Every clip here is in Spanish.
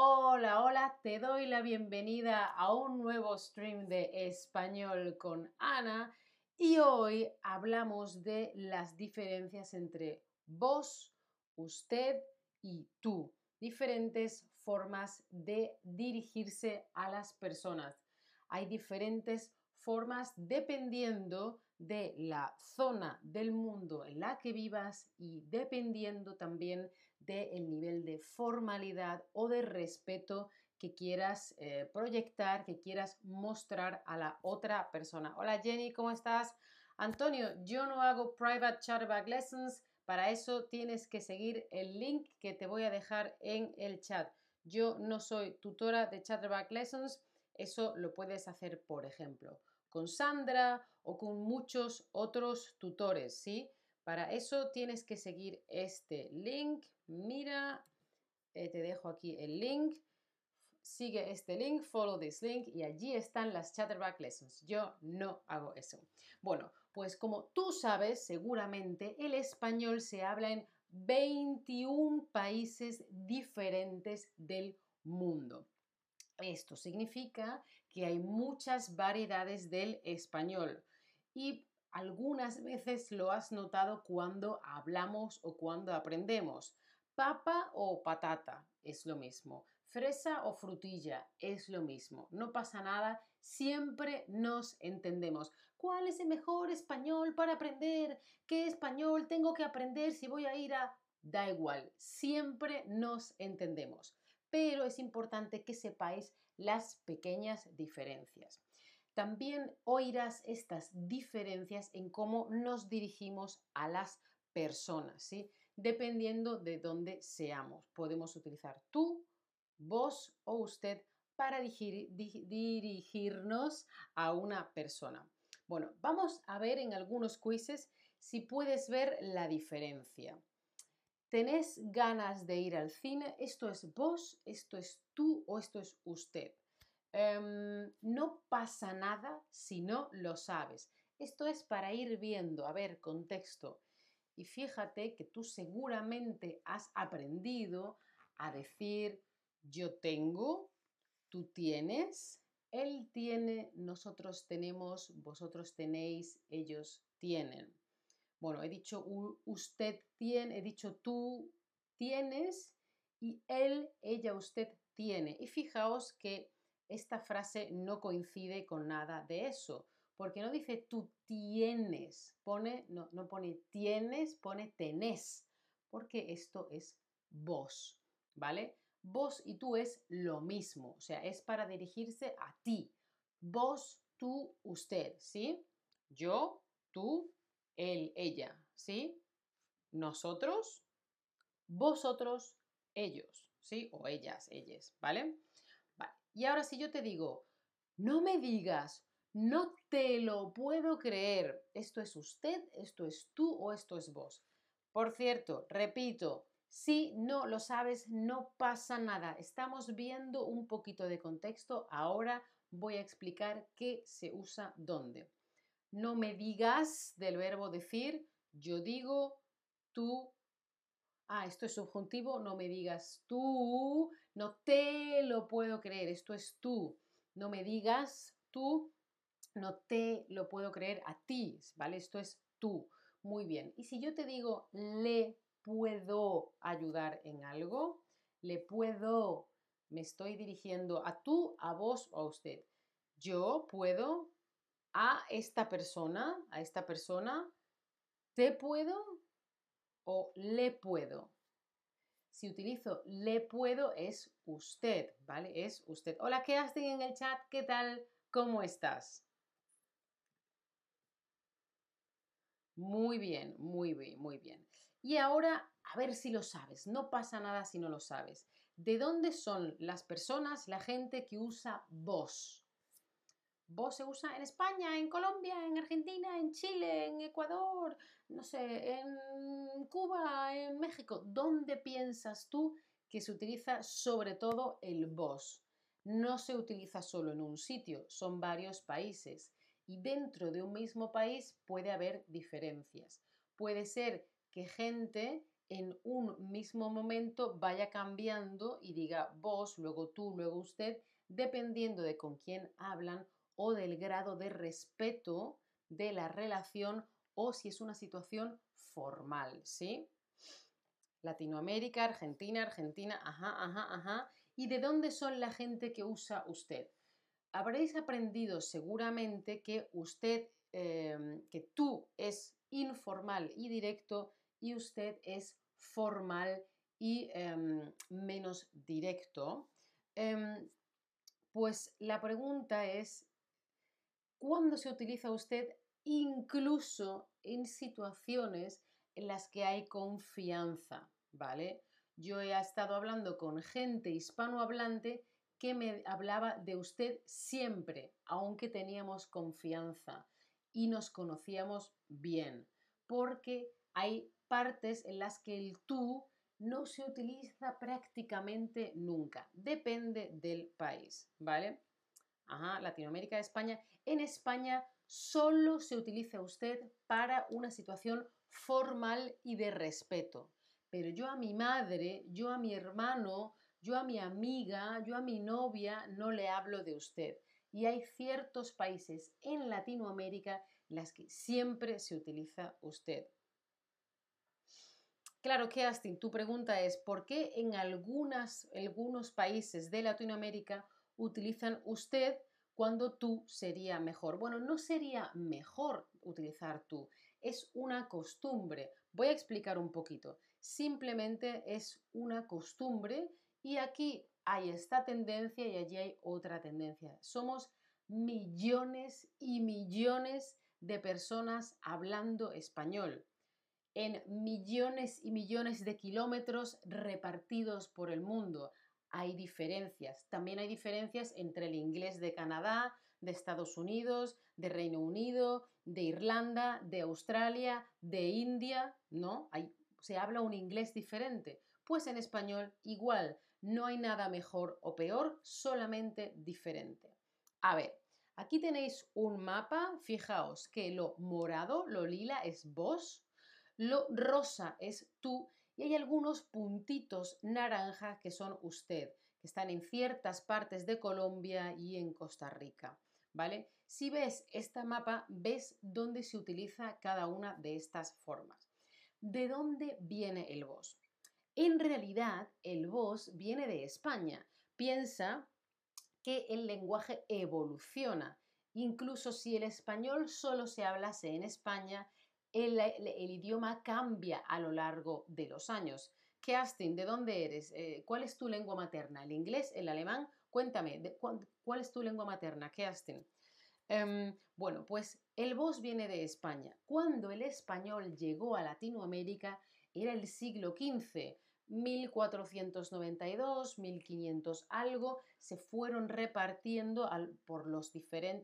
Hola, hola, te doy la bienvenida a un nuevo stream de español con Ana y hoy hablamos de las diferencias entre vos, usted y tú. Diferentes formas de dirigirse a las personas. Hay diferentes formas dependiendo de la zona del mundo en la que vivas y dependiendo también del nivel de formalidad o de respeto que quieras eh, proyectar, que quieras mostrar a la otra persona. Hola Jenny, ¿cómo estás? Antonio, yo no hago private chatterback lessons, para eso tienes que seguir el link que te voy a dejar en el chat. Yo no soy tutora de chatterback lessons, eso lo puedes hacer, por ejemplo, con Sandra o con muchos otros tutores, ¿sí? Para eso tienes que seguir este link. Mira, eh, te dejo aquí el link. Sigue este link, follow this link y allí están las Chatterback Lessons. Yo no hago eso. Bueno, pues como tú sabes, seguramente el español se habla en 21 países diferentes del mundo. Esto significa que hay muchas variedades del español y algunas veces lo has notado cuando hablamos o cuando aprendemos. Papa o patata es lo mismo. Fresa o frutilla es lo mismo. No pasa nada, siempre nos entendemos. ¿Cuál es el mejor español para aprender? ¿Qué español tengo que aprender si voy a ir a... Da igual, siempre nos entendemos. Pero es importante que sepáis las pequeñas diferencias. También oirás estas diferencias en cómo nos dirigimos a las personas. Dependiendo de dónde seamos. Podemos utilizar tú, vos o usted para dirigirnos a una persona. Bueno, vamos a ver en algunos quizzes si puedes ver la diferencia. ¿Tenés ganas de ir al cine? Esto es vos, esto es tú o esto es usted. Em, no pasa nada si no lo sabes. Esto es para ir viendo, a ver, contexto. Y fíjate que tú seguramente has aprendido a decir yo tengo, tú tienes, él tiene, nosotros tenemos, vosotros tenéis, ellos tienen. Bueno, he dicho usted tiene, he dicho tú tienes y él, ella, usted tiene. Y fijaos que esta frase no coincide con nada de eso, porque no dice tú tienes, pone, no, no pone tienes, pone tenés, porque esto es vos, ¿vale? Vos y tú es lo mismo, o sea, es para dirigirse a ti. Vos, tú, usted, ¿sí? Yo, tú, él, ella, ¿sí? Nosotros, vosotros, ellos, ¿sí? O ellas, ellas, ¿vale? Y ahora si yo te digo, no me digas, no te lo puedo creer, esto es usted, esto es tú o esto es vos. Por cierto, repito, si no lo sabes, no pasa nada. Estamos viendo un poquito de contexto. Ahora voy a explicar qué se usa dónde. No me digas del verbo decir, yo digo, tú ah, esto es subjuntivo, no me digas tú, no te lo puedo creer, esto es tú, no me digas tú, no te lo puedo creer a ti, ¿vale? Esto es tú. Muy bien. Y si yo te digo, le puedo ayudar en algo, le puedo, me estoy dirigiendo a tú, a vos o a usted. Yo puedo a esta persona, a esta persona, te puedo o le puedo. Si utilizo le puedo es usted, ¿vale? Es usted. Hola, ¿qué hacen en el chat? ¿Qué tal? ¿Cómo estás? Muy bien, muy bien, muy bien. Y ahora, a ver si lo sabes. No pasa nada si no lo sabes. ¿De dónde son las personas, la gente que usa vos? Vos se usa en España, en Colombia, en Argentina, en Chile, en Ecuador, no sé, en Cuba, en México. ¿Dónde piensas tú que se utiliza sobre todo el vos? No se utiliza solo en un sitio, son varios países. Y dentro de un mismo país puede haber diferencias. Puede ser que gente en un mismo momento vaya cambiando y diga vos, luego tú, luego usted, dependiendo de con quién hablan o del grado de respeto de la relación o si es una situación formal, ¿sí? Latinoamérica, Argentina, Argentina, ajá, ajá, ajá. ¿Y de dónde son la gente que usa usted? Habréis aprendido seguramente que usted, em, que tú es informal y directo y usted es formal y em, menos directo. Em, pues la pregunta es, ¿cuándo se utiliza usted incluso en situaciones en las que hay confianza? ¿Vale? Yo he estado hablando con gente hispanohablante que me hablaba de usted siempre, aunque teníamos confianza y nos conocíamos bien, porque hay partes en las que el tú no se utiliza prácticamente nunca, depende del país, ¿vale? Ajá, Latinoamérica, España. En España solo se utiliza usted para una situación formal y de respeto. Pero yo a mi madre, yo a mi hermano, yo a mi amiga, yo a mi novia no le hablo de usted. Y hay ciertos países en Latinoamérica en las que siempre se utiliza usted. Claro, que Astin, tu pregunta es, ¿por qué en algunas, algunos países de Latinoamérica utilizan usted cuando tú sería mejor? Bueno, no sería mejor utilizar tú, es una costumbre. Voy a explicar un poquito. Simplemente es una costumbre y aquí hay esta tendencia y allí hay otra tendencia. Somos millones y millones de personas hablando español en millones y millones de kilómetros repartidos por el mundo. Hay diferencias. También hay diferencias entre el inglés de Canadá, de Estados Unidos, de Reino Unido, de Irlanda, de Australia, de India, ¿no? Se habla un inglés diferente. Pues en español igual, no hay nada mejor o peor, solamente diferente. A ver, aquí tenéis un mapa, fijaos que lo morado, lo lila es vos, lo rosa es tú y hay algunos puntitos naranja que son usted, que están en ciertas partes de Colombia y en Costa Rica, ¿vale? Si ves este mapa, ves dónde se utiliza cada una de estas formas. ¿De dónde viene el vos? En realidad, el vos viene de España. Piensa que el lenguaje evoluciona. Incluso si el español solo se hablase en España, el, idioma cambia a lo largo de los años. Kerstin, ¿de dónde eres? Eh, ¿Cuál es tu lengua materna? ¿El inglés? ¿El alemán? Cuéntame, ¿cuál, es tu lengua materna, Kerstin? Em, bueno, pues el vos viene de España. Cuando el español llegó a Latinoamérica era el siglo XV, 1492, 1500 algo, se fueron repartiendo por los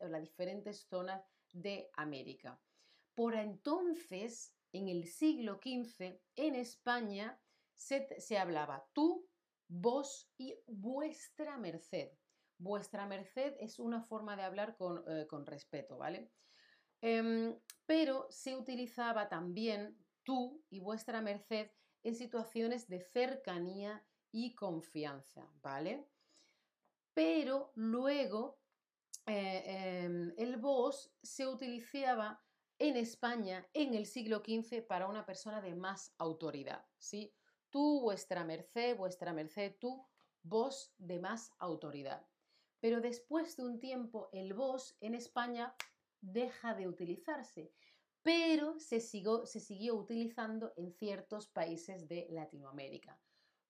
las diferentes zonas de América. Por entonces, en el siglo XV, en España se, hablaba tú, vos y vuestra merced. Vuestra merced es una forma de hablar con, eh, respeto, ¿vale? Em, pero se utilizaba también tú y vuestra merced en situaciones de cercanía y confianza, ¿vale? Pero luego eh, em, el vos se utilizaba en España en el siglo XV para una persona de más autoridad, ¿sí? Tú, vuestra merced, vuestra merced, tú, vos de más autoridad. Pero después de un tiempo el vos en España deja de utilizarse, pero se se siguió utilizando en ciertos países de Latinoamérica.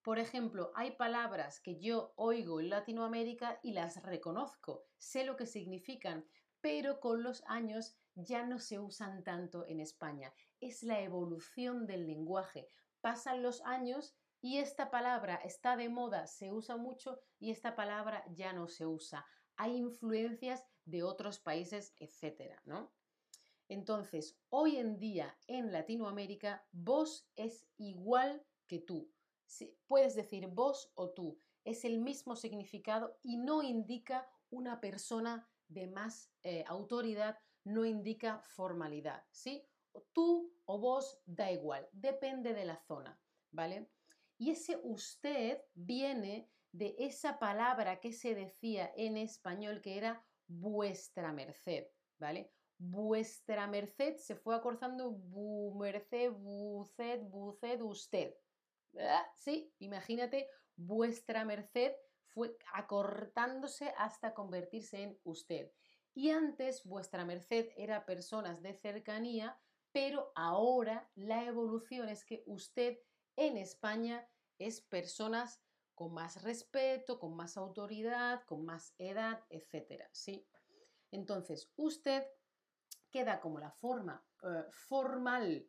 Por ejemplo, hay palabras que yo oigo en Latinoamérica y las reconozco, sé lo que significan, pero con los años ya no se usan tanto en España. Es la evolución del lenguaje. Pasan los años y esta palabra está de moda, se usa mucho y esta palabra ya no se usa. Hay influencias de otros países, etcétera, ¿no? Entonces, hoy en día en Latinoamérica, vos es igual que tú. Puedes decir vos o tú. Es el mismo significado y no indica una persona de más eh, autoridad no indica formalidad, ¿sí? Tú o vos da igual, depende de la zona. ¿vale? Y ese usted viene de esa palabra que se decía en español que era vuestra merced, ¿vale? Vuestra merced se fue acortando bu merced, buced, buced, usted. Sí, imagínate, vuestra merced fue acortándose hasta convertirse en usted. Y antes vuestra merced era personas de cercanía, pero ahora la evolución es que usted en España es personas con más respeto, con más autoridad, con más edad, etcétera, ¿sí? Entonces, usted queda como la forma eh, formal,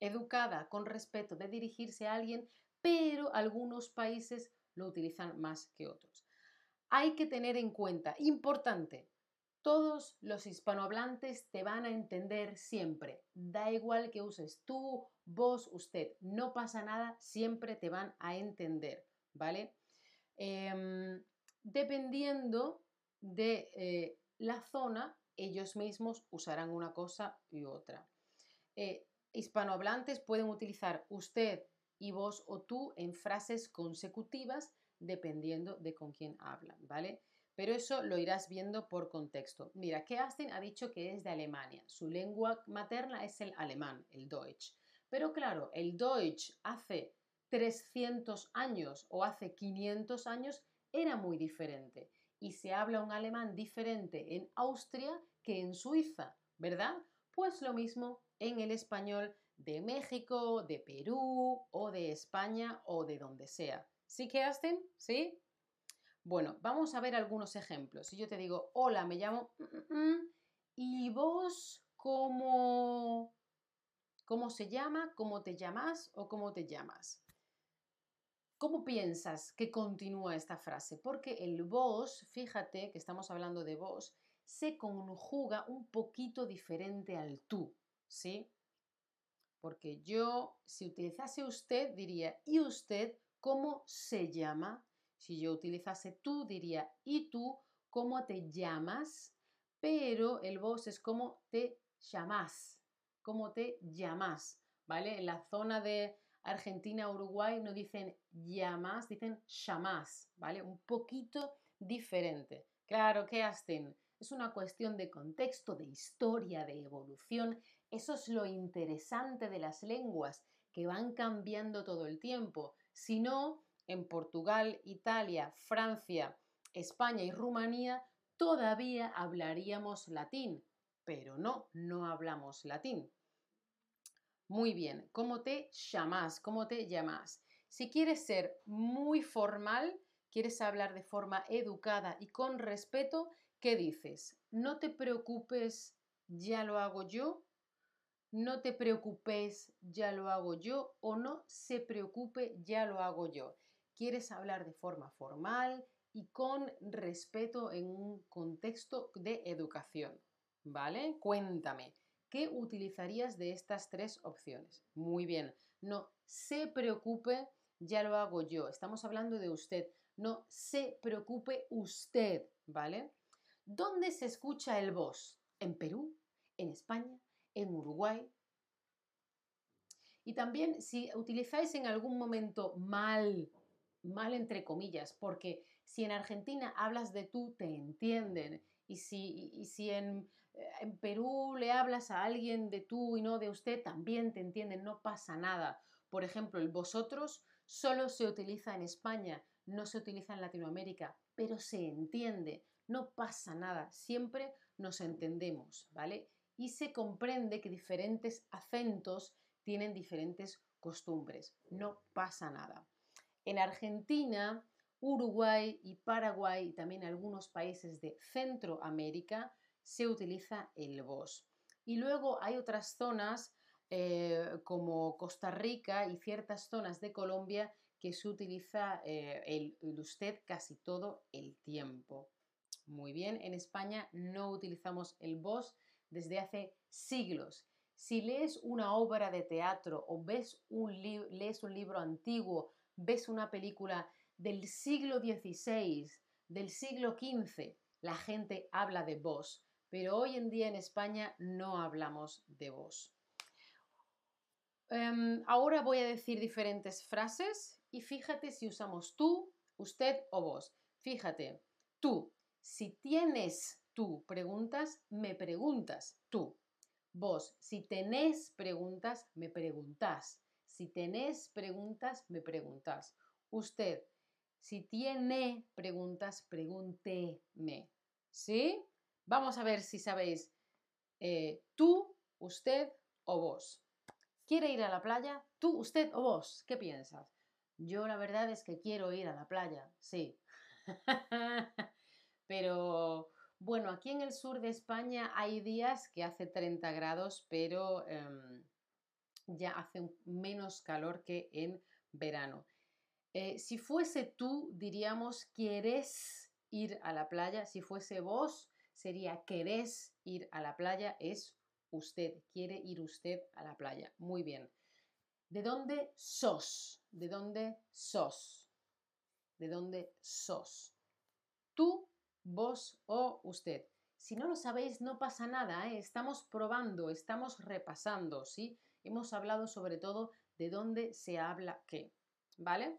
educada, con respeto de dirigirse a alguien, pero algunos países lo utilizan más que otros. Hay que tener en cuenta, importante, todos los hispanohablantes te van a entender siempre. Da igual que uses tú, vos, usted. No pasa nada, siempre te van a entender, ¿vale? Em, dependiendo de eh, la zona, ellos mismos usarán una cosa y otra. Eh, hispanohablantes pueden utilizar usted y vos o tú en frases consecutivas dependiendo de con quién hablan, ¿vale? Pero eso lo irás viendo por contexto. Mira, que Astin ha dicho que es de Alemania. Su lengua materna es el alemán, el Deutsch. Pero claro, el Deutsch hace 300 años o hace 500 años era muy diferente. Y se habla un alemán diferente en Austria que en Suiza, ¿verdad? Pues lo mismo en el español de México, de Perú o de España o de donde sea. ¿Sí hacen? ¿Sí? Bueno, vamos a ver algunos ejemplos. Si yo te digo, hola, me llamo... Mm, mm, mm", ¿Y vos cómo, cómo se llama? ¿Cómo te llamas o cómo te llamas? ¿Cómo piensas que continúa esta frase? Porque el vos, fíjate que estamos hablando de vos, se conjuga un poquito diferente al tú, ¿sí? Porque yo, si utilizase usted, diría, ¿y usted cómo se llama? Si yo utilizase tú, diría, ¿y tú cómo te llamas? Pero el vos es como te llamas, cómo te llamas, ¿vale? En la zona de Argentina, Uruguay no dicen llamas, dicen llamas, ¿vale? Un poquito diferente. Claro, ¿qué hacen? Es una cuestión de contexto, de historia, de evolución. Eso es lo interesante de las lenguas, que van cambiando todo el tiempo. Si no, en Portugal, Italia, Francia, España y Rumanía todavía hablaríamos latín, pero no, no hablamos latín. Muy bien, ¿cómo te llamas? ¿Cómo te llamas? Si quieres ser muy formal, quieres hablar de forma educada y con respeto, ¿qué dices? No te preocupes, ya lo hago yo. No te preocupes, ya lo hago yo. O no se preocupe, ya lo hago yo quieres hablar de forma formal y con respeto en un contexto de educación. ¿Vale? Cuéntame, ¿qué utilizarías de estas tres opciones? Muy bien, no se preocupe, ya lo hago yo. Estamos hablando de usted. No se preocupe usted, ¿vale? ¿Dónde se escucha el vos? ¿En Perú? ¿En España? ¿En Uruguay? Y también si utilizáis en algún momento mal mal entre comillas, porque si en Argentina hablas de tú, te entienden. Y si, si en, eh, en, Perú le hablas a alguien de tú y no de usted, también te entienden, no pasa nada. Por ejemplo, el vosotros solo se utiliza en España, no se utiliza en Latinoamérica, pero se entiende, no pasa nada, siempre nos entendemos, ¿vale? Y se comprende que diferentes acentos tienen diferentes costumbres, no pasa nada. En Argentina, Uruguay y Paraguay y también algunos países de Centroamérica se utiliza el vos. Y luego hay otras zonas eh, como Costa Rica y ciertas zonas de Colombia que se utiliza eh, el, usted casi todo el tiempo. Muy bien, en España no utilizamos el vos desde hace siglos. Si lees una obra de teatro o ves un lees un libro antiguo ves una película del siglo XVI, del siglo XV, la gente habla de vos, pero hoy en día en España no hablamos de vos. Em, ahora voy a decir diferentes frases y fíjate si usamos tú, usted o vos. Fíjate, tú, si tienes tú preguntas, me preguntas tú. Vos, si tenés preguntas, me preguntás. Si tenés preguntas, me preguntás. Usted, si tiene preguntas, pregúnteme. ¿Sí? Vamos a ver si sabéis eh, tú, usted o vos. ¿Quiere ir a la playa? ¿Tú, usted o vos? ¿Qué piensas? Yo la verdad es que quiero ir a la playa, sí. Pero bueno, aquí en el sur de España hay días que hace 30 grados, pero em, ya hace menos calor que en verano. Eh, si fuese tú, diríamos, ¿quieres ir a la playa? Si fuese vos, sería ¿querés ir a la playa? Es usted, quiere ir usted a la playa. Muy bien. ¿De dónde sos? ¿De dónde sos? ¿De dónde sos? Tú vos o usted. Si no lo sabéis, no pasa nada, ¿eh? estamos probando, estamos repasando, ¿sí? Hemos hablado sobre todo de dónde se habla qué, ¿vale?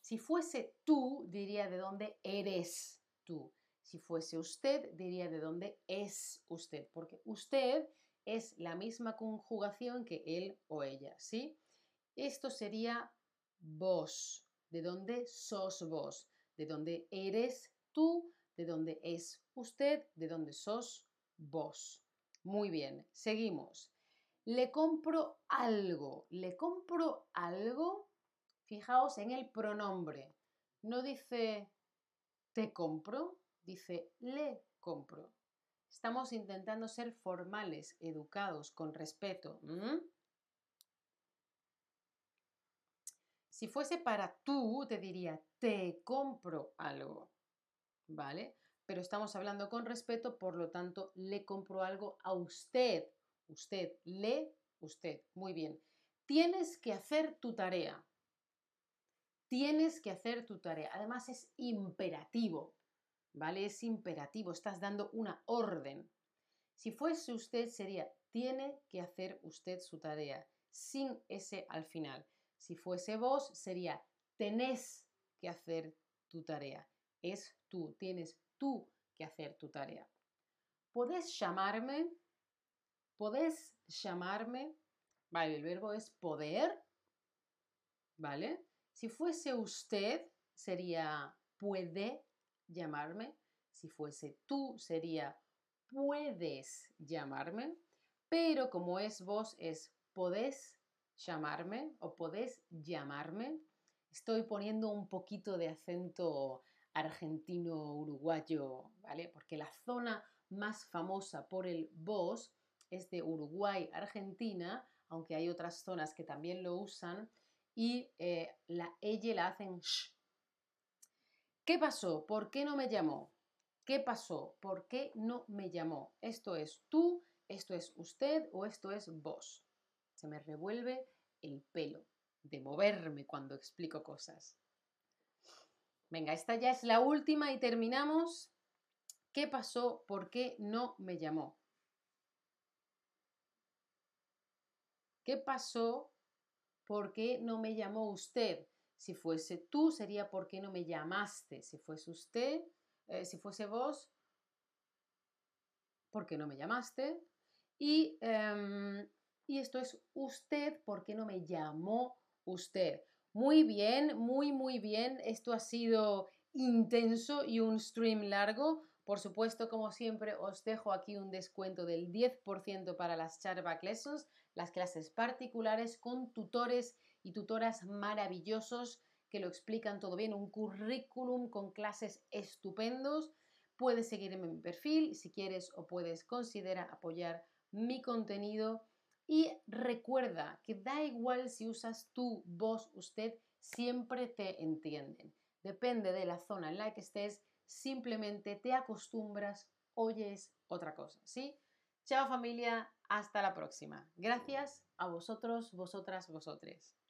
Si fuese tú, diría de dónde eres tú. Si fuese usted, diría de dónde es usted, porque usted es la misma conjugación que él o ella, ¿sí? Esto sería vos, de dónde sos vos, de dónde eres tú, de dónde es usted, de dónde sos vos. Muy bien, seguimos. Le compro algo. Le compro algo. Fijaos en el pronombre. No dice te compro, dice le compro. Estamos intentando ser formales, educados, con respeto. Si fuese para tú, te diría te compro algo. ¿vale? Pero estamos hablando con respeto, por lo tanto, le compro algo a usted. Usted, le, usted. Muy bien. Tienes que hacer tu tarea. Tienes que hacer tu tarea. Además es imperativo, ¿vale? Es imperativo, estás dando una orden. Si fuese usted sería, tiene que hacer usted su tarea, sin ese al final. Si fuese vos sería, tenés que hacer tu tarea es tú, tienes tú que hacer tu tarea. ¿Podés llamarme? ¿Podés llamarme? Vale, el verbo es poder, ¿vale? Si fuese usted, sería puede llamarme. Si fuese tú, sería puedes llamarme. Pero como es vos, es podés llamarme o podés llamarme. Estoy poniendo un poquito de acento argentino-uruguayo, ¿vale? Porque la zona más famosa por el vos es de Uruguay, Argentina, aunque hay otras zonas que también lo usan, y eh, la ella la hacen sh. ¿Qué pasó? ¿Por qué no me llamó? ¿Qué pasó? ¿Por qué no me llamó? Esto es tú, esto es usted o esto es vos. Se me revuelve el pelo de moverme cuando explico cosas. Venga, esta ya es la última y terminamos. ¿Qué pasó? ¿Por qué no me llamó? ¿Qué pasó? ¿Por qué no me llamó usted? Si fuese tú, sería ¿por qué no me llamaste? Si fuese usted, eh, si fuese vos, ¿por qué no me llamaste? Y, em, y esto es usted, ¿por qué no me llamó usted? Muy bien, muy, muy bien. Esto ha sido intenso y un stream largo. Por supuesto, como siempre, os dejo aquí un descuento del 10% para las Charback Lessons, las clases particulares con tutores y tutoras maravillosos que lo explican todo bien, un currículum con clases estupendos. Puedes seguirme en mi perfil si quieres o puedes considerar apoyar mi contenido y recuerda que da igual si usas tú, vos, usted, siempre te entienden. Depende de la zona en la que estés, simplemente te acostumbras, oyes otra cosa, ¿sí? Chao familia, hasta la próxima. Gracias a vosotros, vosotras, vosotres.